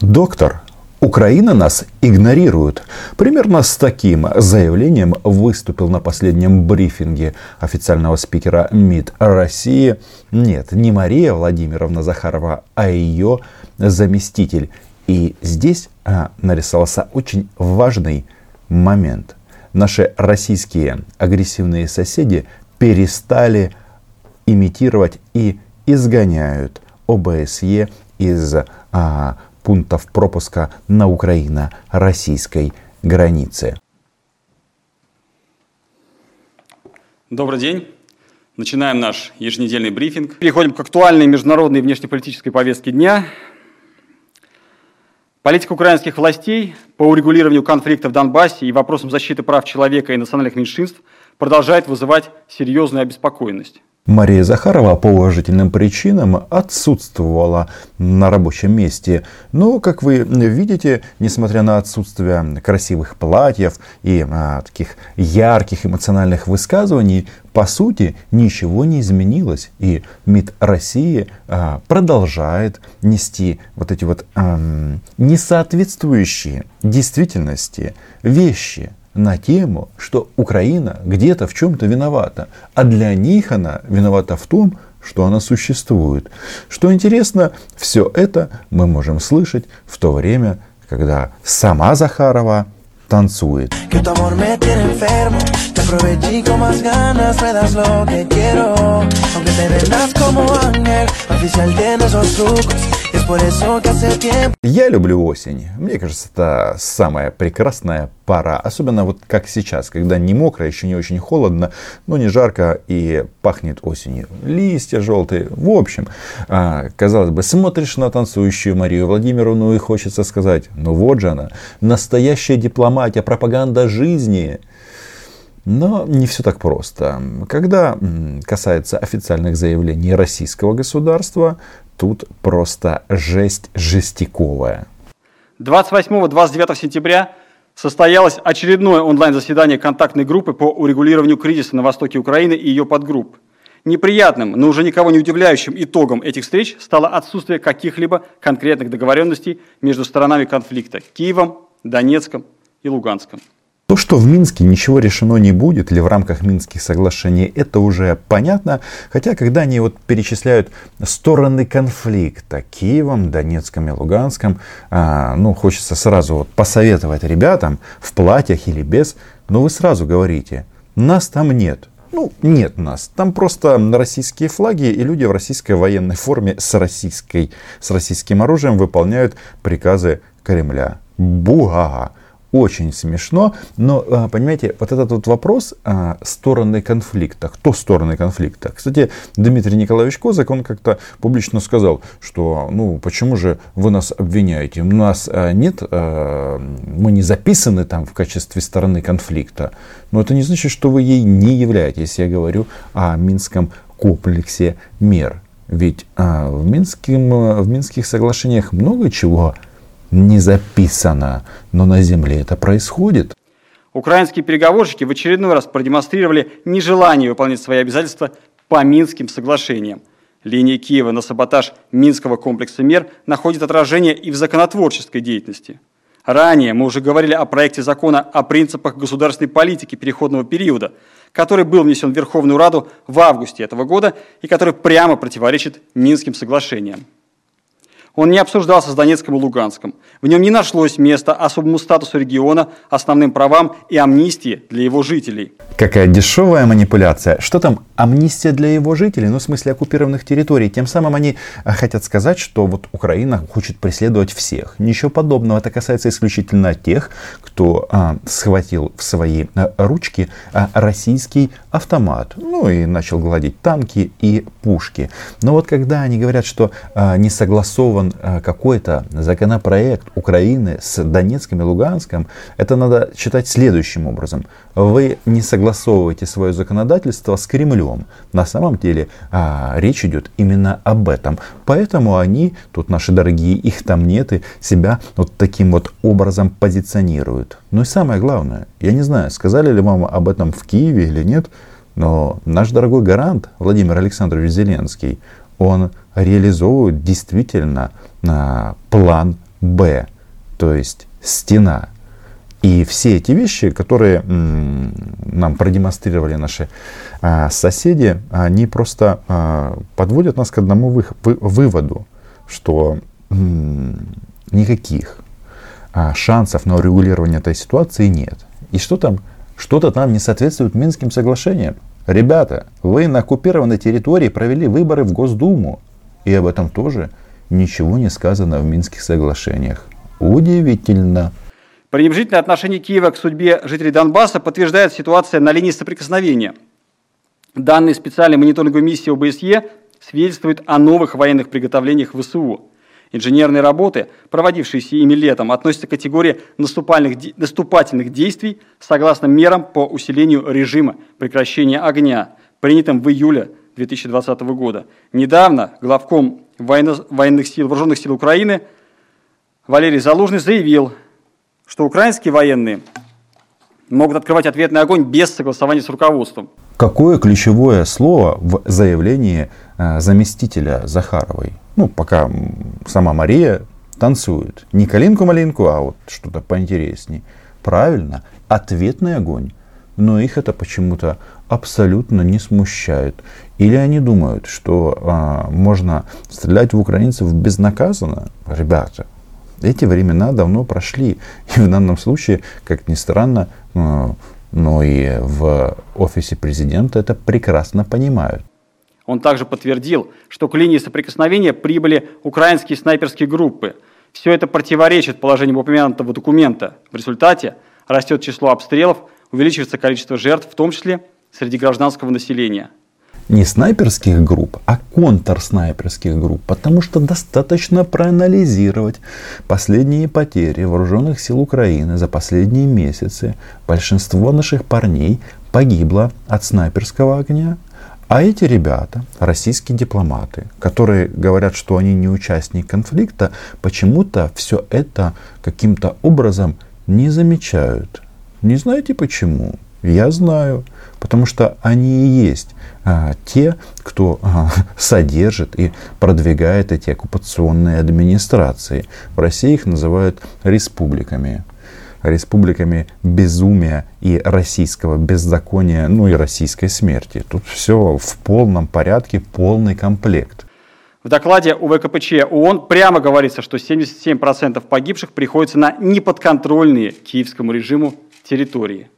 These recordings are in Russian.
Доктор, Украина нас игнорирует. Примерно с таким заявлением выступил на последнем брифинге официального спикера МИД России. Нет, не Мария Владимировна Захарова, а ее заместитель. И здесь а, нарисовался очень важный момент. Наши российские агрессивные соседи перестали имитировать и изгоняют ОБСЕ из а, пунктов пропуска на Украино-российской границе. Добрый день. Начинаем наш еженедельный брифинг. Переходим к актуальной международной внешнеполитической повестке дня. Политика украинских властей по урегулированию конфликта в Донбассе и вопросам защиты прав человека и национальных меньшинств продолжает вызывать серьезную обеспокоенность. Мария Захарова по уважительным причинам отсутствовала на рабочем месте. Но, как вы видите, несмотря на отсутствие красивых платьев и а, таких ярких эмоциональных высказываний, по сути ничего не изменилось. И МИД России а, продолжает нести вот эти вот а, несоответствующие действительности вещи на тему, что Украина где-то в чем-то виновата, а для них она виновата в том, что она существует. Что интересно, все это мы можем слышать в то время, когда сама Захарова танцует. Я люблю осень. Мне кажется, это самая прекрасная пора. Особенно вот как сейчас, когда не мокро, еще не очень холодно, но не жарко и пахнет осенью. Листья желтые. В общем, а, казалось бы, смотришь на танцующую Марию Владимировну и хочется сказать, ну вот же она, настоящая дипломатия, пропаганда жизни. Но не все так просто. Когда касается официальных заявлений российского государства, тут просто жесть жестяковая. 28-29 сентября состоялось очередное онлайн-заседание контактной группы по урегулированию кризиса на востоке Украины и ее подгрупп. Неприятным, но уже никого не удивляющим итогом этих встреч стало отсутствие каких-либо конкретных договоренностей между сторонами конфликта – Киевом, Донецком и Луганском. То, что в Минске ничего решено не будет или в рамках Минских соглашений, это уже понятно. Хотя, когда они вот перечисляют стороны конфликта Киевом, Донецком и Луганском, а, ну, хочется сразу вот посоветовать ребятам в платьях или без, но вы сразу говорите, нас там нет. Ну, нет нас. Там просто российские флаги и люди в российской военной форме с, российской, с российским оружием выполняют приказы Кремля. Бугага очень смешно, но, а, понимаете, вот этот вот вопрос а, стороны конфликта, кто стороны конфликта. Кстати, Дмитрий Николаевич Козак, он как-то публично сказал, что, ну, почему же вы нас обвиняете? У нас а, нет, мы не записаны там в качестве стороны конфликта, но это не значит, что вы ей не являетесь. Я говорю о Минском комплексе мер. Ведь в, Минским, в Минских соглашениях много чего не записано, но на земле это происходит. Украинские переговорщики в очередной раз продемонстрировали нежелание выполнять свои обязательства по Минским соглашениям. Линия Киева на саботаж Минского комплекса мер находит отражение и в законотворческой деятельности. Ранее мы уже говорили о проекте закона о принципах государственной политики переходного периода, который был внесен в Верховную Раду в августе этого года и который прямо противоречит Минским соглашениям. Он не обсуждался с Донецком и Луганском. В нем не нашлось места особому статусу региона, основным правам и амнистии для его жителей. Какая дешевая манипуляция. Что там амнистия для его жителей? Ну, в смысле оккупированных территорий. Тем самым они э, хотят сказать, что вот Украина хочет преследовать всех. Ничего подобного. Это касается исключительно тех, кто а, схватил в свои а, ручки а, российский автомат. Ну и начал гладить танки и пушки. Но вот когда они говорят, что а, не согласован э, какой-то законопроект Украины с Донецком и Луганском, это надо читать следующим образом. Вы не согласовываете свое законодательство с Кремлем. На самом деле а, речь идет именно об этом. Поэтому они, тут наши дорогие их там нет, и себя вот таким вот образом позиционируют. Ну и самое главное, я не знаю, сказали ли вам об этом в Киеве или нет, но наш дорогой гарант Владимир Александрович Зеленский, он реализовывают действительно а, план Б, то есть стена. И все эти вещи, которые нам продемонстрировали наши а, соседи, они просто а, подводят нас к одному выводу, что никаких а, шансов на урегулирование этой ситуации нет. И что там? Что-то там не соответствует Минским соглашениям. Ребята, вы на оккупированной территории провели выборы в Госдуму. И об этом тоже ничего не сказано в Минских соглашениях. Удивительно. Пренебрежительное отношение Киева к судьбе жителей Донбасса подтверждает ситуация на линии соприкосновения. Данные специальной мониторинговой миссии ОБСЕ свидетельствуют о новых военных приготовлениях ВСУ. Инженерные работы, проводившиеся ими летом, относятся к категории наступательных, действий согласно мерам по усилению режима прекращения огня, принятым в июле 2020 года. Недавно главком военно, военных сил, вооруженных сил Украины Валерий Залужный заявил, что украинские военные могут открывать ответный огонь без согласования с руководством. Какое ключевое слово в заявлении э, заместителя Захаровой? Ну, пока сама Мария танцует. Не калинку-малинку, а вот что-то поинтересней. Правильно, ответный огонь. Но их это почему-то абсолютно не смущает. Или они думают, что а, можно стрелять в украинцев безнаказанно? Ребята, эти времена давно прошли. И в данном случае, как ни странно, э, но и в офисе президента это прекрасно понимают. Он также подтвердил, что к линии соприкосновения прибыли украинские снайперские группы. Все это противоречит положениям упомянутого документа. В результате растет число обстрелов, увеличивается количество жертв, в том числе среди гражданского населения не снайперских групп, а контрснайперских групп, потому что достаточно проанализировать последние потери вооруженных сил Украины за последние месяцы. Большинство наших парней погибло от снайперского огня, а эти ребята, российские дипломаты, которые говорят, что они не участник конфликта, почему-то все это каким-то образом не замечают. Не знаете почему? Я знаю, потому что они и есть а, те, кто а, содержит и продвигает эти оккупационные администрации. В России их называют республиками. Республиками безумия и российского беззакония, ну и российской смерти. Тут все в полном порядке, полный комплект. В докладе УВКПЧ ООН прямо говорится, что 77% погибших приходится на неподконтрольные киевскому режиму территории.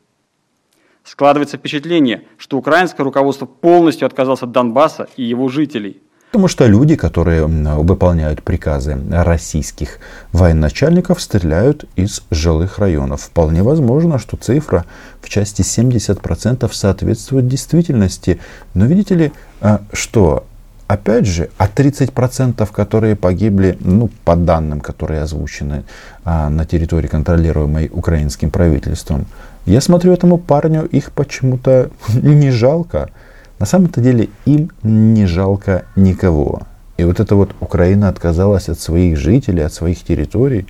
Складывается впечатление, что украинское руководство полностью отказалось от Донбасса и его жителей. Потому что люди, которые выполняют приказы российских военачальников, стреляют из жилых районов. Вполне возможно, что цифра в части 70% соответствует действительности. Но видите ли, а, что Опять же, а 30%, которые погибли, ну, по данным, которые озвучены а, на территории, контролируемой украинским правительством, я смотрю этому парню, их почему-то не жалко. На самом-то деле им не жалко никого. И вот эта вот Украина отказалась от своих жителей, от своих территорий.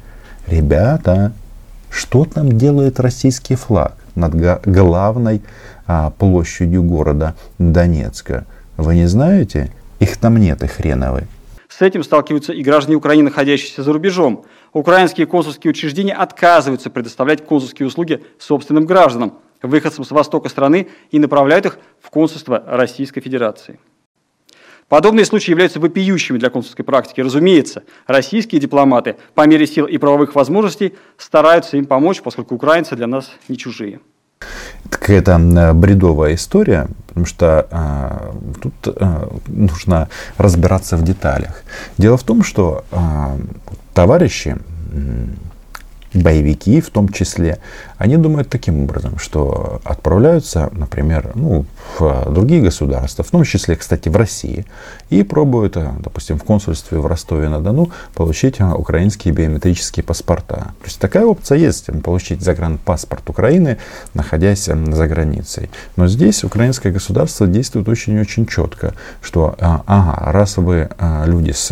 Ребята, что там делает российский флаг над главной а, площадью города Донецка? Вы не знаете? Их там нет, и хреновы. С этим сталкиваются и граждане Украины, находящиеся за рубежом. Украинские консульские учреждения отказываются предоставлять консульские услуги собственным гражданам, выходцам с востока страны, и направляют их в консульство Российской Федерации. Подобные случаи являются вопиющими для консульской практики. Разумеется, российские дипломаты по мере сил и правовых возможностей стараются им помочь, поскольку украинцы для нас не чужие. Это какая-то бредовая история, потому что а, тут а, нужно разбираться в деталях. Дело в том, что а, товарищи, боевики в том числе, они думают таким образом, что отправляются, например, ну, в другие государства, в том числе, кстати, в России, и пробуют, э, допустим, в консульстве в Ростове-на-Дону получить э, украинские биометрические паспорта. То есть такая опция есть, получить загранпаспорт Украины, находясь э, за границей. Но здесь украинское государство действует очень-очень четко, что, ага, раз вы люди с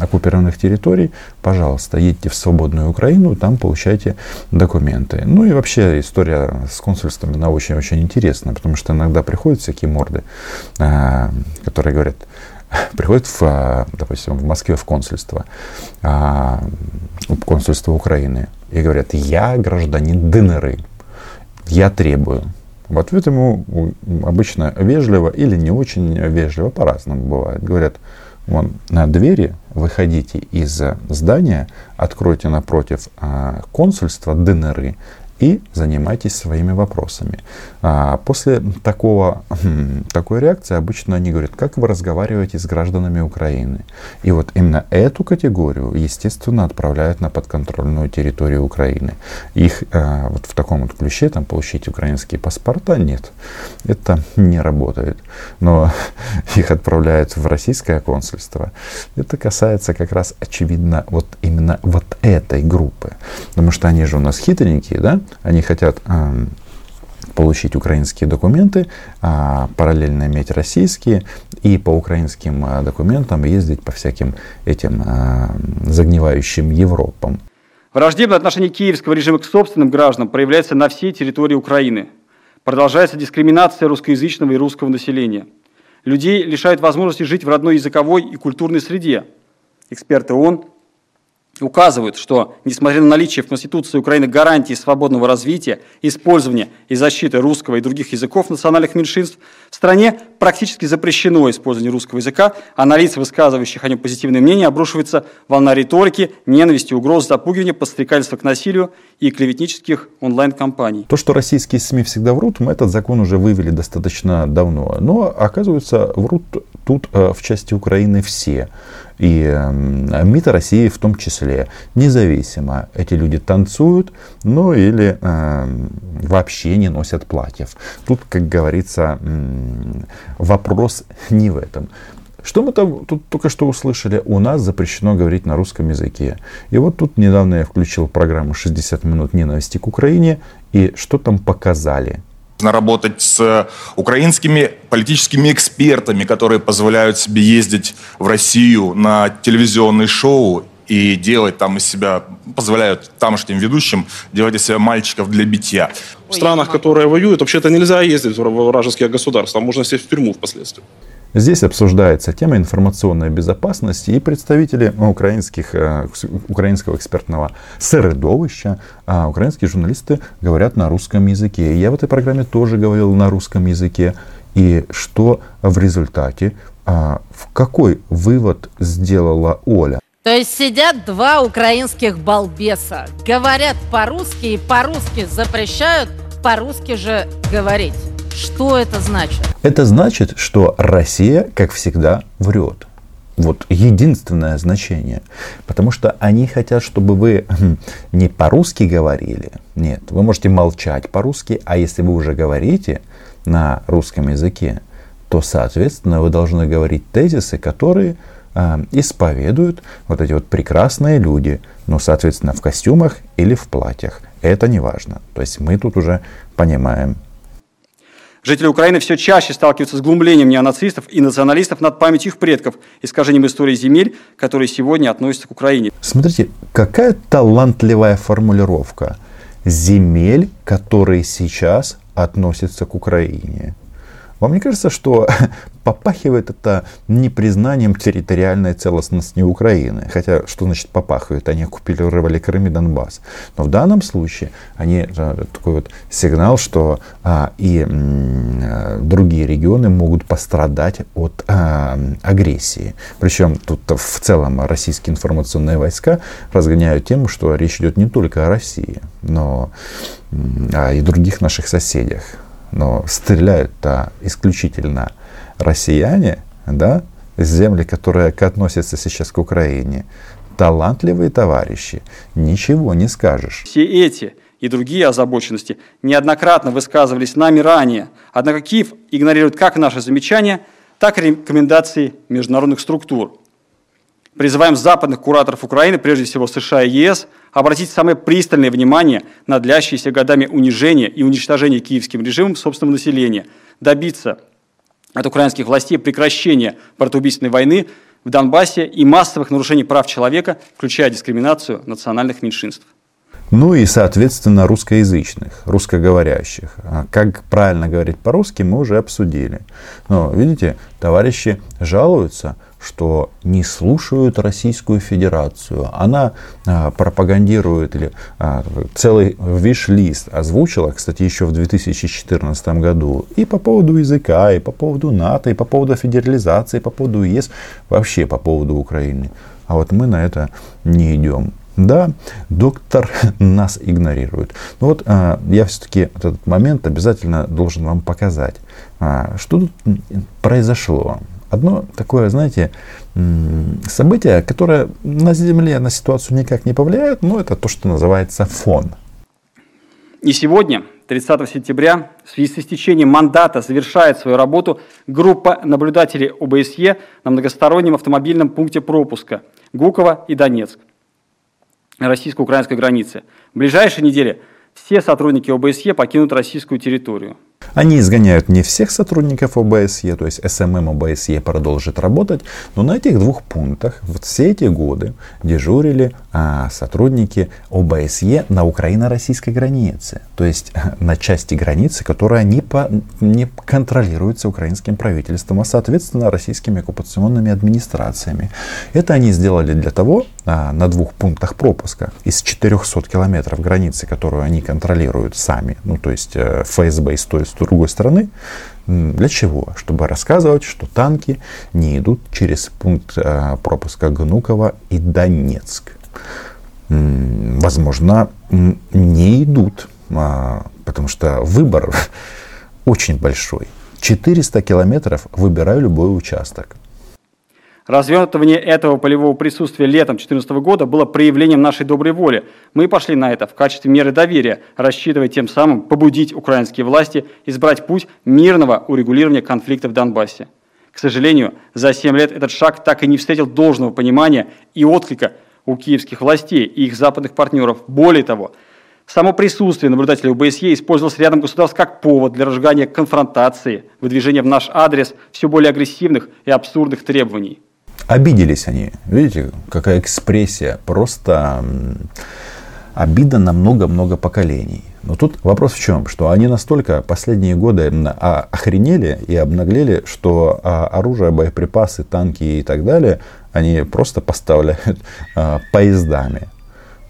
оккупированных территорий, пожалуйста, едьте в свободную Украину, там получайте документы. Ну и вообще история с консульствами, она очень-очень интересная, потому что иногда приходят всякие морды, а, которые говорят, приходят, в, допустим, в Москве в консульство, а, консульство Украины, и говорят, я гражданин ДНР, я требую. В ответ ему обычно вежливо или не очень вежливо, по-разному бывает. Говорят, вон на двери, выходите из здания, откройте напротив консульства ДНР и занимайтесь своими вопросами. А после такого, хм, такой реакции обычно они говорят, как вы разговариваете с гражданами Украины. И вот именно эту категорию, естественно, отправляют на подконтрольную территорию Украины. Их а, вот в таком вот ключе, там, получить украинские паспорта, нет. Это не работает. Но их отправляют в российское консульство. Это касается как раз, очевидно, вот именно вот этой группы. Потому что они же у нас хитренькие, да? Они хотят получить украинские документы, а, параллельно иметь российские, и по украинским а, документам ездить по всяким этим а, загнивающим Европам. Враждебное отношение киевского режима к собственным гражданам проявляется на всей территории Украины. Продолжается дискриминация русскоязычного и русского населения. Людей лишают возможности жить в родной языковой и культурной среде. Эксперты ООН указывают, что, несмотря на наличие в Конституции Украины гарантии свободного развития, использования и защиты русского и других языков национальных меньшинств, в стране практически запрещено использование русского языка, а на лиц, высказывающих о нем позитивное мнение, обрушивается волна риторики, ненависти, угроз, запугивания, подстрекательства к насилию и клеветнических онлайн-компаний. То, что российские СМИ всегда врут, мы этот закон уже вывели достаточно давно. Но, оказывается, врут тут э, в части Украины все и МИД России в том числе, независимо. Эти люди танцуют, ну или э, вообще не носят платьев. Тут, как говорится, вопрос не в этом. Что мы там тут только что услышали? У нас запрещено говорить на русском языке. И вот тут недавно я включил программу «60 минут ненависти к Украине». И что там показали? Работать с украинскими политическими экспертами, которые позволяют себе ездить в Россию на телевизионные шоу и делать там из себя, позволяют тамошним ведущим делать из себя мальчиков для битья. В странах, которые воюют, вообще-то нельзя ездить в вражеские государства, можно сесть в тюрьму впоследствии. Здесь обсуждается тема информационной безопасности, и представители украинских, э, украинского экспертного средовища, а украинские журналисты говорят на русском языке. Я в этой программе тоже говорил на русском языке. И что в результате, а, в какой вывод сделала Оля? То есть сидят два украинских балбеса, говорят по-русски и по-русски запрещают по-русски же говорить. Что это значит? Это значит, что Россия, как всегда, врет. Вот единственное значение. Потому что они хотят, чтобы вы хм, не по-русски говорили. Нет, вы можете молчать по-русски, а если вы уже говорите на русском языке, то, соответственно, вы должны говорить тезисы, которые э, исповедуют вот эти вот прекрасные люди, ну, соответственно, в костюмах или в платьях. Это не важно. То есть мы тут уже понимаем, Жители Украины все чаще сталкиваются с глумлением неонацистов и националистов над памятью их предков, искажением истории земель, которые сегодня относятся к Украине. Смотрите, какая талантливая формулировка. Земель, которые сейчас относятся к Украине. Вам не кажется, что попахивает это непризнанием территориальной целостности Украины? Хотя, что значит попахивает? Они оккупировали Крым и Донбасс. Но в данном случае они э, такой вот сигнал, что а, и а, другие регионы могут пострадать от а, агрессии. Причем тут в целом российские информационные войска разгоняют тему, что речь идет не только о России, но а, и других наших соседях но стреляют-то исключительно россияне, да, земли, которые относятся сейчас к Украине. Талантливые товарищи, ничего не скажешь. Все эти и другие озабоченности неоднократно высказывались нами ранее. Однако Киев игнорирует как наши замечания, так и рекомендации международных структур. Призываем западных кураторов Украины, прежде всего США и ЕС, обратить самое пристальное внимание на длящиеся годами унижения и уничтожения киевским режимом собственного населения, добиться от украинских властей прекращения братоубийственной войны в Донбассе и массовых нарушений прав человека, включая дискриминацию национальных меньшинств. Ну и, соответственно, русскоязычных, русскоговорящих. А как правильно говорить по-русски, мы уже обсудили. Но, видите, товарищи жалуются, что не слушают Российскую Федерацию. Она а, пропагандирует или а, целый виш-лист озвучила, кстати, еще в 2014 году, и по поводу языка, и по поводу НАТО, и по поводу федерализации, и по поводу ЕС, вообще по поводу Украины. А вот мы на это не идем. Да, доктор нас игнорирует. Но вот а, я все-таки этот момент обязательно должен вам показать. А, что тут произошло? Одно такое, знаете, событие, которое на Земле на ситуацию никак не повлияет, но это то, что называется фон. И сегодня, 30 сентября, в связи с истечением мандата завершает свою работу группа наблюдателей ОБСЕ на многостороннем автомобильном пункте пропуска Гуково и Донецк российско-украинской границы. В ближайшие недели все сотрудники ОБСЕ покинут российскую территорию. Они изгоняют не всех сотрудников ОБСЕ, то есть СММ ОБСЕ продолжит работать, но на этих двух пунктах вот все эти годы дежурили сотрудники ОБСЕ на украино-российской границе, то есть на части границы, которая не, по, не контролируется украинским правительством, а соответственно российскими оккупационными администрациями. Это они сделали для того, а, на двух пунктах пропуска из 400 километров границы, которую они контролируют сами, ну то есть э, ФСБ с той с другой стороны, для чего? Чтобы рассказывать, что танки не идут через пункт э, пропуска Гнуково и Донецк. Возможно, не идут, а, потому что выбор очень большой. 400 километров выбираю любой участок. Развертывание этого полевого присутствия летом 2014 года было проявлением нашей доброй воли. Мы пошли на это в качестве меры доверия, рассчитывая тем самым побудить украинские власти избрать путь мирного урегулирования конфликта в Донбассе. К сожалению, за 7 лет этот шаг так и не встретил должного понимания и отклика у киевских властей и их западных партнеров. Более того, Само присутствие наблюдателей ОБСЕ использовалось рядом государств как повод для разжигания конфронтации, выдвижения в наш адрес все более агрессивных и абсурдных требований. Обиделись они. Видите, какая экспрессия. Просто обида на много-много поколений. Но тут вопрос в чем? Что они настолько последние годы а, охренели и обнаглели, что а, оружие, боеприпасы, танки и так далее, они просто поставляют а, поездами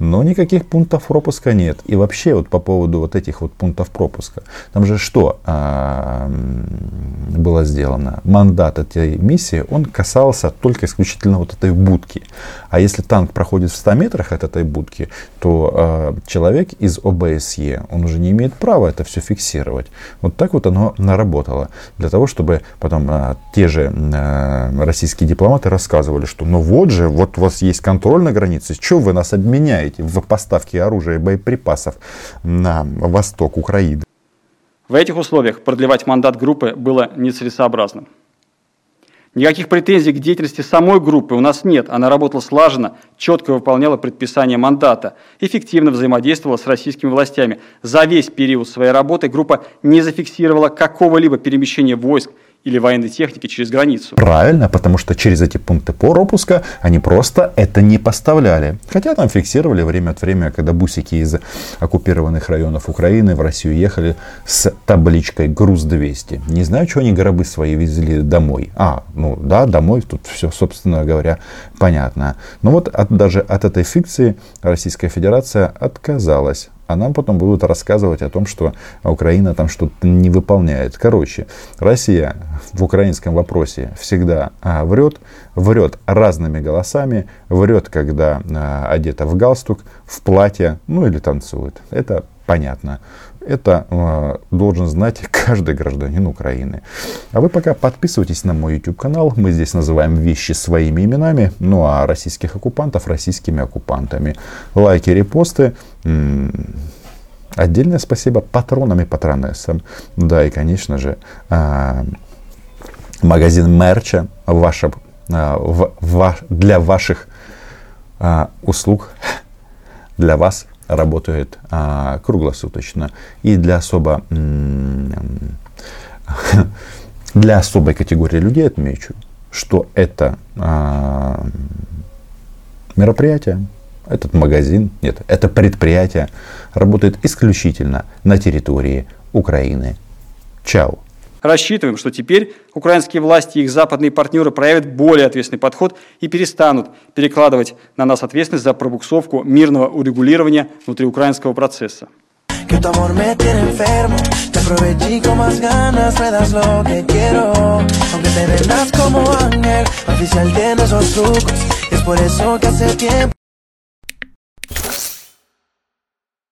но никаких пунктов пропуска нет. И вообще вот по поводу вот этих вот пунктов пропуска, там же что а, было сделано? Мандат этой миссии, он касался только исключительно вот этой будки. А если танк проходит в 100 метрах от этой будки, то а, человек из ОБСЕ, он уже не имеет права это все фиксировать. Вот так вот оно наработало. Для того, чтобы потом а, те же а, российские дипломаты рассказывали, что ну вот же, вот у вас есть контроль на границе, что вы нас обменяете? Участвуете в поставке оружия и боеприпасов на восток Украины. В этих условиях продлевать мандат группы было нецелесообразным. Никаких претензий к деятельности самой группы у нас нет. Она работала слаженно, четко выполняла предписания мандата, эффективно взаимодействовала с российскими властями. За весь период своей работы группа не зафиксировала какого-либо перемещения войск или военной техники через границу. Правильно, потому что через эти пункты пропуска они просто это не поставляли. Хотя там фиксировали время от времени, когда бусики из оккупированных районов Украины в Россию ехали с табличкой «Груз-200». Не знаю, что они гробы свои везли домой. А, ну да, домой, тут все, собственно говоря, понятно. Но вот от, даже от этой фикции Российская Федерация отказалась а нам потом будут рассказывать о том, что Украина там что-то не выполняет. Короче, Россия в украинском вопросе всегда а, врет, врет разными голосами, врет, когда а, одета в галстук, в платье, ну или танцует. Это понятно. Это э, должен знать каждый гражданин Украины. А вы пока подписывайтесь на мой YouTube канал. Мы здесь называем вещи своими именами. Ну а российских оккупантов российскими оккупантами. Лайки, репосты. М-м- отдельное спасибо патронам и патронессам. Да, и, конечно же, э, магазин мерча ваша, э, в, для ваших э, услуг, для вас работает а, круглосуточно. И для особо для особой категории людей отмечу, что это а, мероприятие этот магазин, нет, это предприятие работает исключительно на территории Украины. Чао. Рассчитываем, что теперь украинские власти и их западные партнеры проявят более ответственный подход и перестанут перекладывать на нас ответственность за пробуксовку мирного урегулирования внутриукраинского процесса.